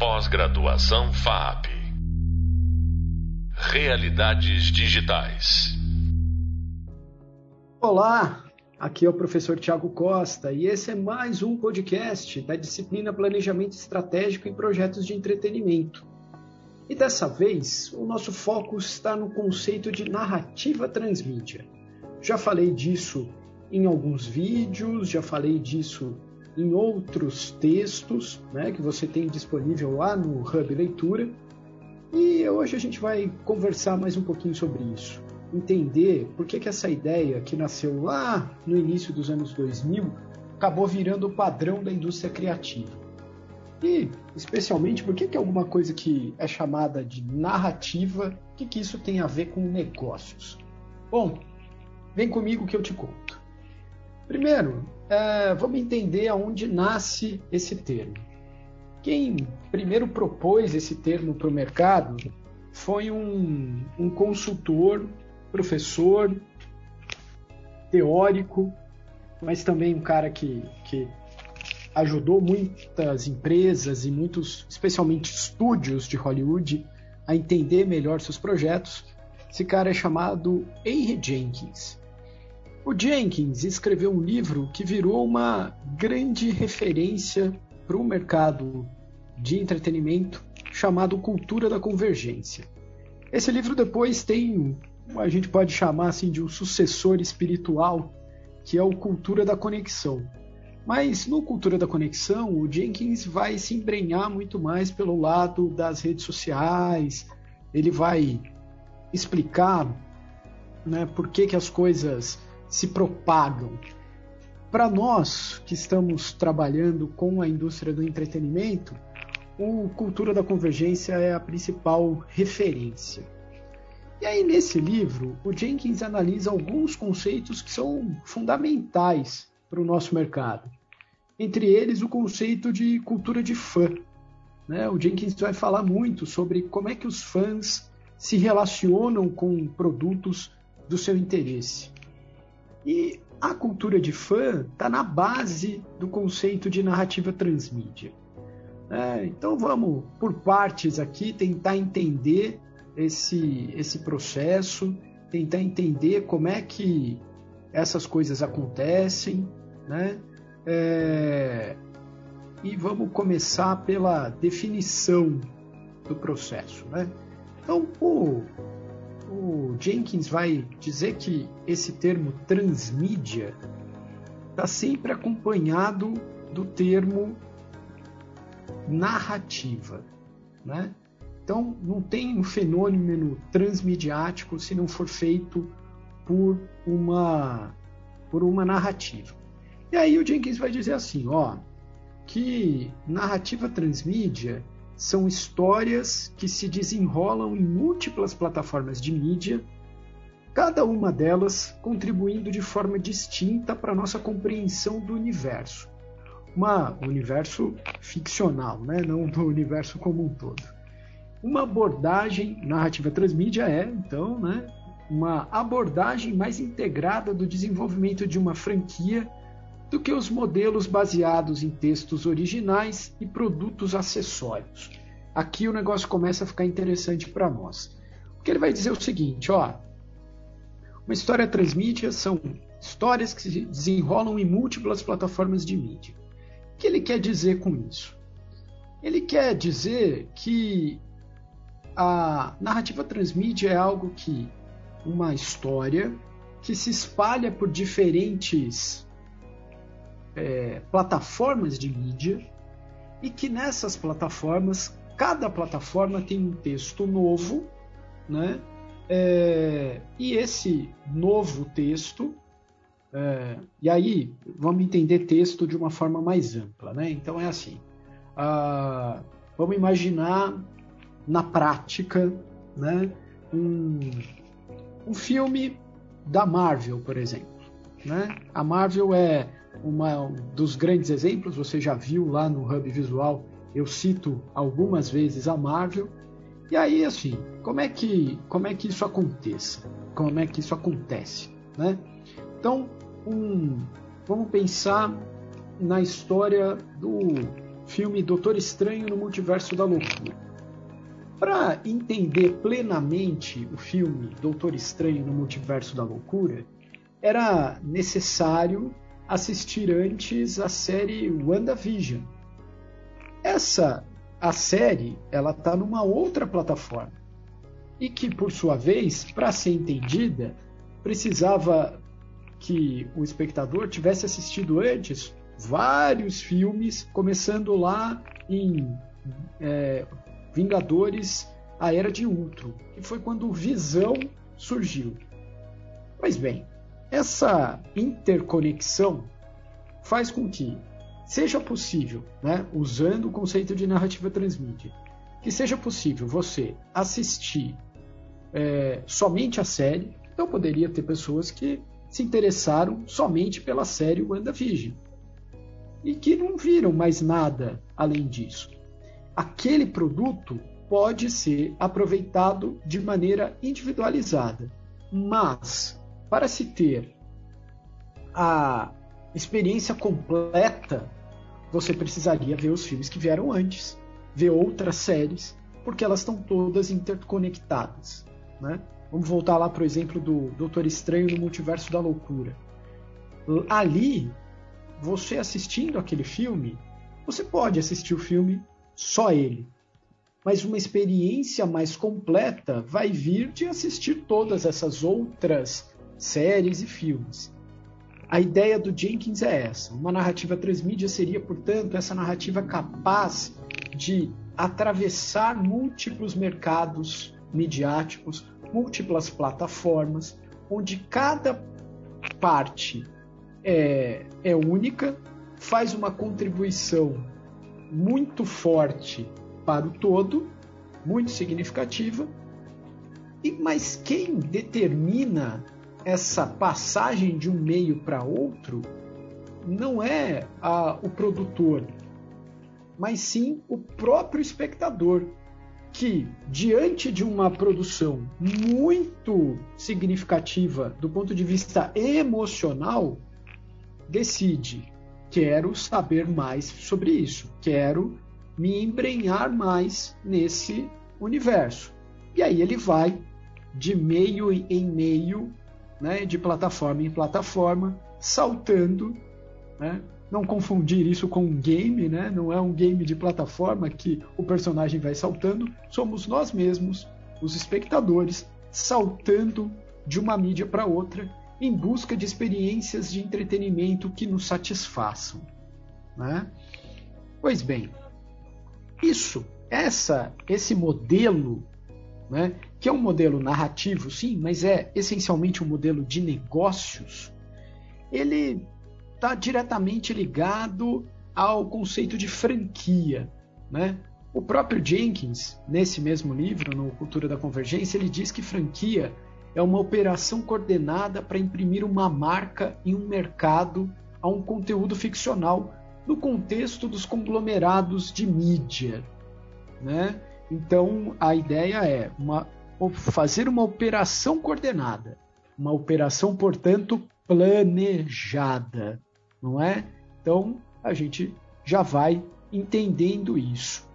Pós-graduação FAP. Realidades digitais. Olá, aqui é o professor Tiago Costa e esse é mais um podcast da disciplina Planejamento Estratégico em Projetos de Entretenimento. E dessa vez, o nosso foco está no conceito de narrativa transmídia. Já falei disso em alguns vídeos, já falei disso em outros textos né, que você tem disponível lá no Hub Leitura. E hoje a gente vai conversar mais um pouquinho sobre isso. Entender por que, que essa ideia que nasceu lá no início dos anos 2000 acabou virando o padrão da indústria criativa. E, especialmente, por que, que alguma coisa que é chamada de narrativa, o que, que isso tem a ver com negócios? Bom, vem comigo que eu te conto. Primeiro, é, vamos entender aonde nasce esse termo. Quem primeiro propôs esse termo para o mercado foi um, um consultor, professor, teórico, mas também um cara que, que ajudou muitas empresas e muitos, especialmente estúdios de Hollywood, a entender melhor seus projetos. Esse cara é chamado Henry Jenkins. O Jenkins escreveu um livro que virou uma grande referência para o mercado de entretenimento chamado Cultura da Convergência. Esse livro depois tem, a gente pode chamar assim de um sucessor espiritual, que é o Cultura da Conexão. Mas no Cultura da Conexão, o Jenkins vai se embrenhar muito mais pelo lado das redes sociais, ele vai explicar né, por que, que as coisas se propagam. Para nós que estamos trabalhando com a indústria do entretenimento, o Cultura da Convergência é a principal referência. E aí, nesse livro, o Jenkins analisa alguns conceitos que são fundamentais para o nosso mercado. Entre eles, o conceito de cultura de fã. Né? O Jenkins vai falar muito sobre como é que os fãs se relacionam com produtos do seu interesse. E a cultura de fã está na base do conceito de narrativa transmídia. É, então vamos, por partes aqui, tentar entender esse, esse processo, tentar entender como é que essas coisas acontecem, né? É, e vamos começar pela definição do processo, né? Então, o, o Jenkins vai dizer que esse termo transmídia está sempre acompanhado do termo narrativa, né? Então não tem um fenômeno transmediático se não for feito por uma por uma narrativa. E aí o Jenkins vai dizer assim, ó, que narrativa transmídia são histórias que se desenrolam em múltiplas plataformas de mídia, cada uma delas contribuindo de forma distinta para a nossa compreensão do universo. Uma, um universo ficcional, né? não do universo como um todo. Uma abordagem narrativa transmídia é, então, né, uma abordagem mais integrada do desenvolvimento de uma franquia do que os modelos baseados em textos originais e produtos acessórios. Aqui o negócio começa a ficar interessante para nós. Porque ele vai dizer o seguinte, ó, uma história transmídia são histórias que se desenrolam em múltiplas plataformas de mídia. O que ele quer dizer com isso? Ele quer dizer que a narrativa transmídia é algo que uma história que se espalha por diferentes é, plataformas de mídia e que nessas plataformas, cada plataforma tem um texto novo, né? É, e esse novo texto, é, e aí vamos entender texto de uma forma mais ampla, né? Então é assim, ah, vamos imaginar na prática, né? Um, um filme da Marvel, por exemplo, né? A Marvel é uma, um dos grandes exemplos, você já viu lá no Hub Visual, eu cito algumas vezes a Marvel. E aí, assim, como é que, como é que isso aconteça? Como é que isso acontece? Né? Então, um, vamos pensar na história do filme Doutor Estranho no Multiverso da Loucura. Para entender plenamente o filme Doutor Estranho no Multiverso da Loucura, era necessário assistir antes a série WandaVision. Essa a série, ela está numa outra plataforma e que, por sua vez, para ser entendida, precisava que o espectador tivesse assistido antes vários filmes, começando lá em é, Vingadores, a Era de Ultron, que foi quando Visão surgiu. Pois bem, essa interconexão faz com que seja possível, né, usando o conceito de narrativa transmídia, que seja possível você assistir é, somente a série. Então poderia ter pessoas que se interessaram somente pela série WandaVision e que não viram mais nada além disso. Aquele produto pode ser aproveitado de maneira individualizada, mas para se ter a experiência completa, você precisaria ver os filmes que vieram antes, ver outras séries, porque elas estão todas interconectadas. Né? Vamos voltar lá para o exemplo do Doutor Estranho no Multiverso da Loucura. Ali, você assistindo aquele filme, você pode assistir o filme só ele. Mas uma experiência mais completa vai vir de assistir todas essas outras séries e filmes. A ideia do Jenkins é essa. Uma narrativa transmídia seria, portanto, essa narrativa capaz de atravessar múltiplos mercados midiáticos, múltiplas plataformas, onde cada parte é, é única, faz uma contribuição muito forte para o todo, muito significativa, e mas quem determina essa passagem de um meio para outro não é a, o produtor, mas sim o próprio espectador, que diante de uma produção muito significativa do ponto de vista emocional, decide quero saber mais sobre isso, quero me embrenhar mais nesse universo. E aí ele vai de meio em meio né, de plataforma em plataforma, saltando. Né? Não confundir isso com um game, né? não é um game de plataforma que o personagem vai saltando, somos nós mesmos, os espectadores, saltando de uma mídia para outra em busca de experiências de entretenimento que nos satisfaçam. Né? Pois bem, isso, essa, esse modelo né, que é um modelo narrativo, sim, mas é essencialmente um modelo de negócios, ele está diretamente ligado ao conceito de franquia. Né? O próprio Jenkins, nesse mesmo livro, no Cultura da Convergência, ele diz que franquia é uma operação coordenada para imprimir uma marca em um mercado a um conteúdo ficcional no contexto dos conglomerados de mídia. Né? Então, a ideia é uma, fazer uma operação coordenada, uma operação, portanto, planejada, não é? Então, a gente já vai entendendo isso.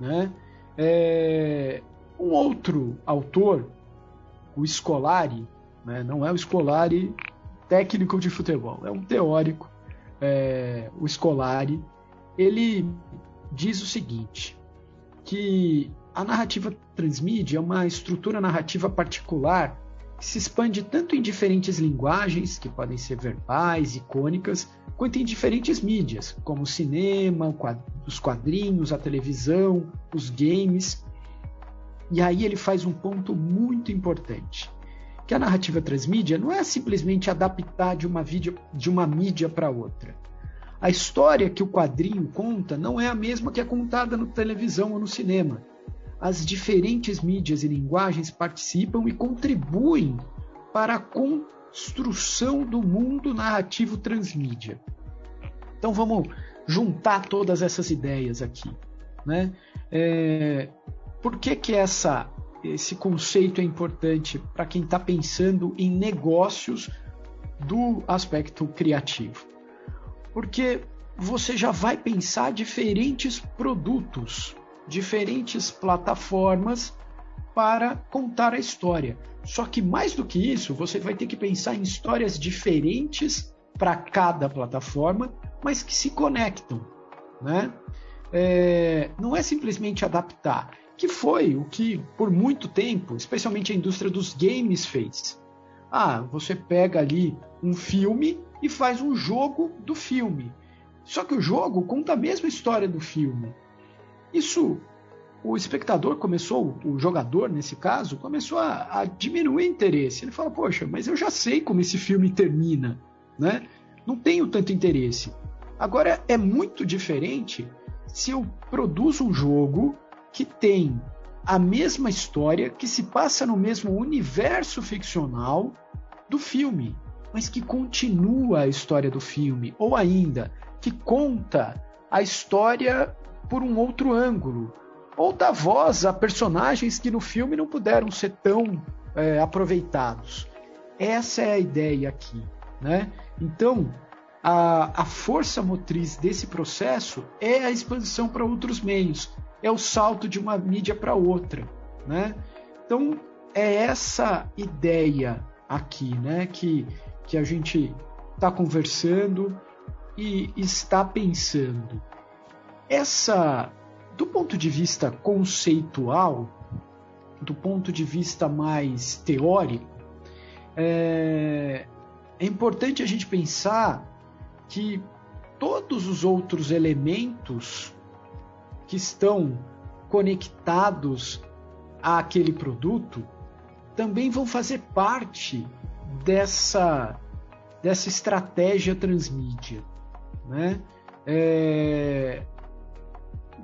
Né? É, um outro autor, o Scolari, né? não é o Scolari técnico de futebol, é um teórico, é, o Scolari, ele diz o seguinte: que a narrativa transmídia é uma estrutura narrativa particular que se expande tanto em diferentes linguagens, que podem ser verbais, icônicas, quanto em diferentes mídias, como o cinema, os quadrinhos, a televisão, os games. E aí ele faz um ponto muito importante, que a narrativa transmídia não é simplesmente adaptar de uma, vídeo, de uma mídia para outra a história que o quadrinho conta não é a mesma que é contada na televisão ou no cinema. As diferentes mídias e linguagens participam e contribuem para a construção do mundo narrativo transmídia. Então vamos juntar todas essas ideias aqui. Né? É, por que, que essa, esse conceito é importante para quem está pensando em negócios do aspecto criativo? Porque você já vai pensar diferentes produtos, diferentes plataformas para contar a história. Só que mais do que isso, você vai ter que pensar em histórias diferentes para cada plataforma, mas que se conectam, né? É, não é simplesmente adaptar, que foi o que por muito tempo, especialmente a indústria dos games fez. Ah, você pega ali um filme e faz um jogo do filme. Só que o jogo conta a mesma história do filme. Isso o espectador começou, o jogador nesse caso, começou a, a, diminuir interesse. Ele fala, poxa, mas eu já sei como esse filme termina, né? Não tenho tanto interesse. Agora é muito diferente se eu produzo um jogo que tem a mesma história, que se passa no mesmo universo ficcional do filme, mas que continua a história do filme, ou ainda que conta a história por um outro ângulo, ou dá voz a personagens que no filme não puderam ser tão é, aproveitados. Essa é a ideia aqui, né? Então, a, a força motriz desse processo é a expansão para outros meios, é o salto de uma mídia para outra, né? Então, é essa ideia aqui, né, que, que a gente está conversando e está pensando. Essa do ponto de vista conceitual, do ponto de vista mais teórico, é, é importante a gente pensar que todos os outros elementos que estão conectados àquele produto também vão fazer parte dessa, dessa estratégia transmídia. Né? É,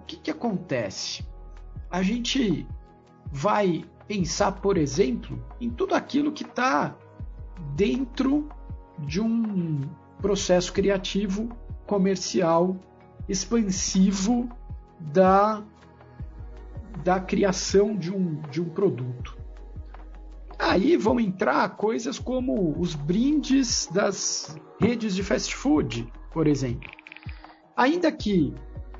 que, que acontece? A gente vai pensar, por exemplo, em tudo aquilo que está dentro de um processo criativo, comercial, expansivo da, da criação de um, de um produto. Aí vão entrar coisas como os brindes das redes de fast food, por exemplo. Ainda que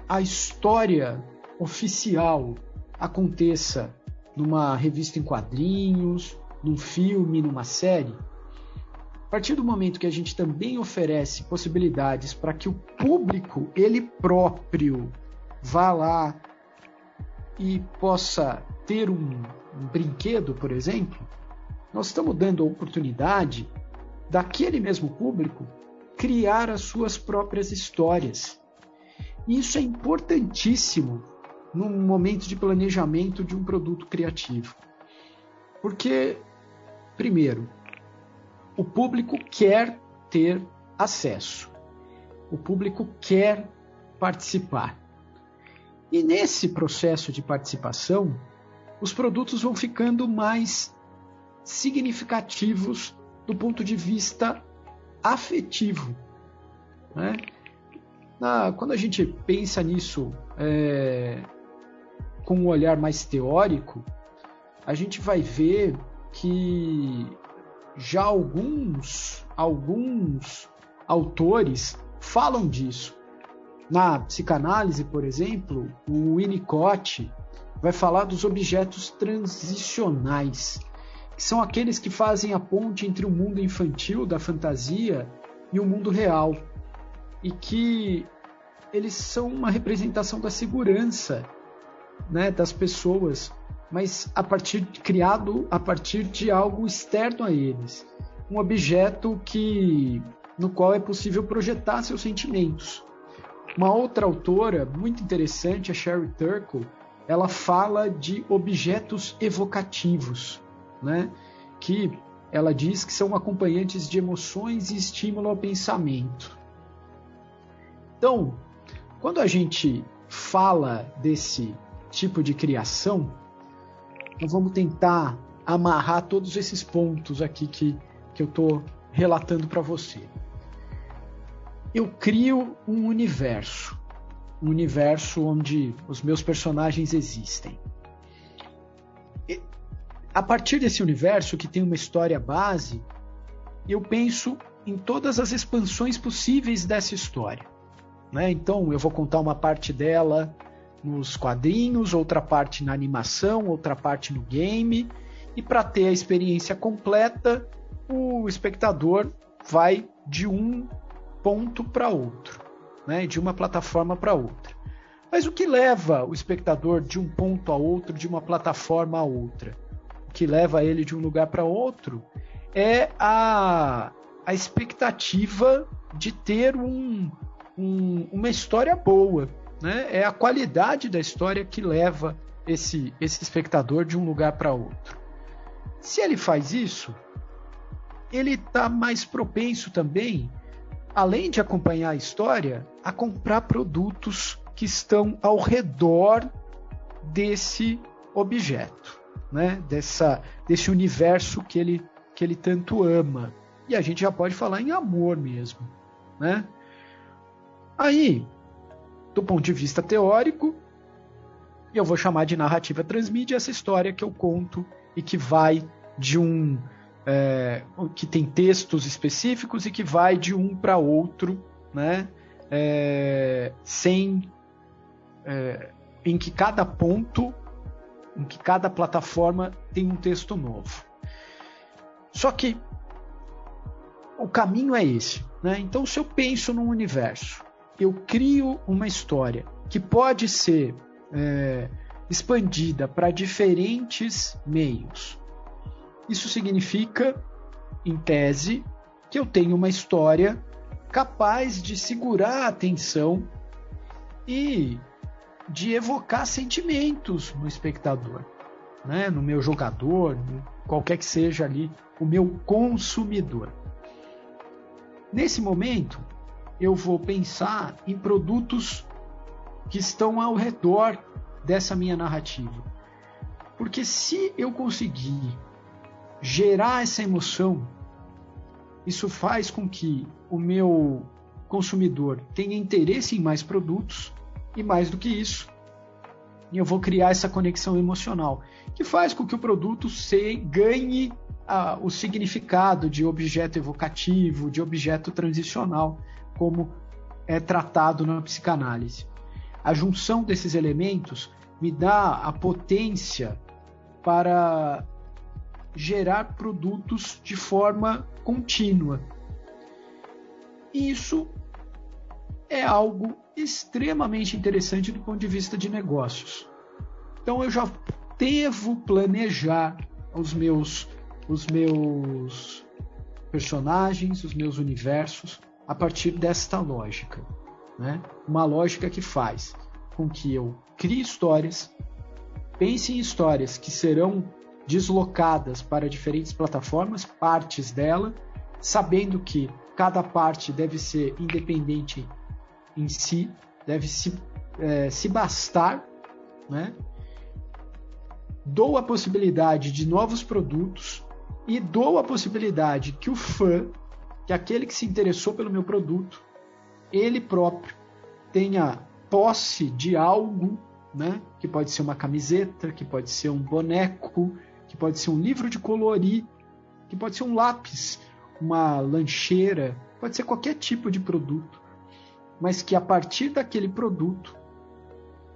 a história oficial aconteça numa revista em quadrinhos, num filme, numa série, a partir do momento que a gente também oferece possibilidades para que o público ele próprio vá lá e possa ter um, um brinquedo, por exemplo, nós estamos dando a oportunidade daquele mesmo público criar as suas próprias histórias. Isso é importantíssimo no momento de planejamento de um produto criativo. Porque, primeiro, o público quer ter acesso, o público quer participar. E nesse processo de participação, os produtos vão ficando mais significativos do ponto de vista afetivo. Né? Na, quando a gente pensa nisso é, com um olhar mais teórico, a gente vai ver que já alguns, alguns autores falam disso. Na psicanálise, por exemplo, o Winnicott vai falar dos objetos transicionais, que são aqueles que fazem a ponte entre o mundo infantil da fantasia e o mundo real e que eles são uma representação da segurança né, das pessoas, mas a partir criado a partir de algo externo a eles, um objeto que no qual é possível projetar seus sentimentos. Uma outra autora muito interessante, a Sherry Turkle, ela fala de objetos evocativos, né? Que ela diz que são acompanhantes de emoções e estímulo ao pensamento. Então, quando a gente fala desse tipo de criação, nós vamos tentar amarrar todos esses pontos aqui que, que eu estou relatando para você. Eu crio um universo, um universo onde os meus personagens existem. E, a partir desse universo, que tem uma história base, eu penso em todas as expansões possíveis dessa história. Né? Então eu vou contar uma parte dela nos quadrinhos, outra parte na animação, outra parte no game. E para ter a experiência completa, o espectador vai de um ponto para outro, né? de uma plataforma para outra. Mas o que leva o espectador de um ponto a outro, de uma plataforma a outra? O que leva ele de um lugar para outro é a, a expectativa de ter um, um, uma história boa. Né? É a qualidade da história que leva esse, esse espectador de um lugar para outro. Se ele faz isso, ele está mais propenso também, além de acompanhar a história, a comprar produtos que estão ao redor desse objeto, né? Dessa, desse universo que ele, que ele tanto ama. E a gente já pode falar em amor mesmo, né? Aí, do ponto de vista teórico, eu vou chamar de narrativa transmídia essa história que eu conto e que vai de um é, que tem textos específicos e que vai de um para outro, né? É, sem é, em que cada ponto, em que cada plataforma tem um texto novo. Só que o caminho é esse, né? Então, se eu penso num universo, eu crio uma história que pode ser é, expandida para diferentes meios. Isso significa, em tese, que eu tenho uma história capaz de segurar a atenção e de evocar sentimentos no espectador, né? no meu jogador, qualquer que seja ali o meu consumidor. Nesse momento, eu vou pensar em produtos que estão ao redor dessa minha narrativa. Porque se eu conseguir gerar essa emoção, isso faz com que o meu consumidor tenha interesse em mais produtos e mais do que isso, eu vou criar essa conexão emocional que faz com que o produto se ganhe a, o significado de objeto evocativo, de objeto transicional, como é tratado na psicanálise. A junção desses elementos me dá a potência para gerar produtos de forma contínua. Isso é algo extremamente interessante do ponto de vista de negócios. Então eu já devo planejar os meus os meus personagens, os meus universos a partir desta lógica, né? Uma lógica que faz com que eu crie histórias, pense em histórias que serão deslocadas para diferentes plataformas, partes dela, sabendo que cada parte deve ser independente em si, deve se, é, se bastar, né? dou a possibilidade de novos produtos e dou a possibilidade que o fã, que aquele que se interessou pelo meu produto, ele próprio tenha posse de algo, né? Que pode ser uma camiseta, que pode ser um boneco, que pode ser um livro de colorir, que pode ser um lápis, uma lancheira, pode ser qualquer tipo de produto, mas que a partir daquele produto,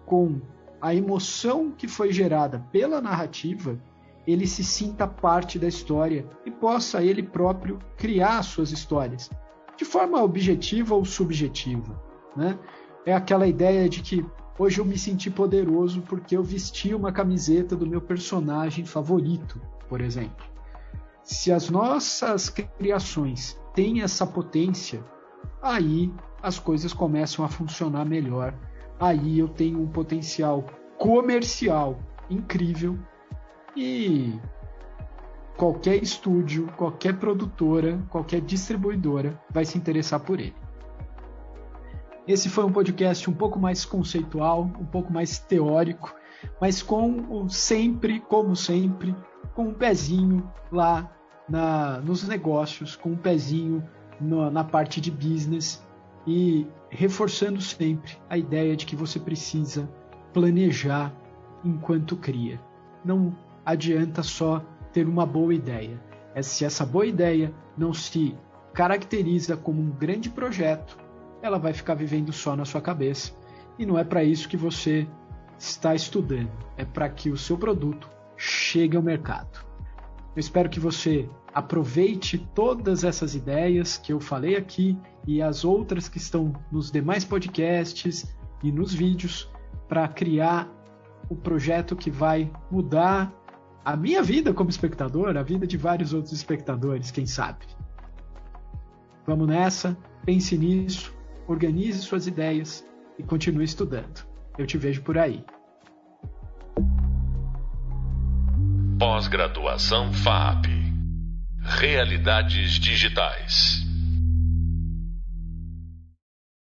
com a emoção que foi gerada pela narrativa, ele se sinta parte da história e possa ele próprio criar suas histórias, de forma objetiva ou subjetiva. Né? É aquela ideia de que Hoje eu me senti poderoso porque eu vesti uma camiseta do meu personagem favorito, por exemplo. Se as nossas criações têm essa potência, aí as coisas começam a funcionar melhor. Aí eu tenho um potencial comercial incrível e qualquer estúdio, qualquer produtora, qualquer distribuidora vai se interessar por ele. Esse foi um podcast um pouco mais conceitual, um pouco mais teórico, mas com sempre, como sempre, com um pezinho lá na, nos negócios, com um pezinho no, na parte de business e reforçando sempre a ideia de que você precisa planejar enquanto cria. Não adianta só ter uma boa ideia. É se essa boa ideia não se caracteriza como um grande projeto, ela vai ficar vivendo só na sua cabeça. E não é para isso que você está estudando, é para que o seu produto chegue ao mercado. Eu espero que você aproveite todas essas ideias que eu falei aqui e as outras que estão nos demais podcasts e nos vídeos para criar o projeto que vai mudar a minha vida como espectador, a vida de vários outros espectadores, quem sabe. Vamos nessa, pense nisso, organize suas ideias e continue estudando. Eu te vejo por aí. Pós-graduação FAP Realidades Digitais.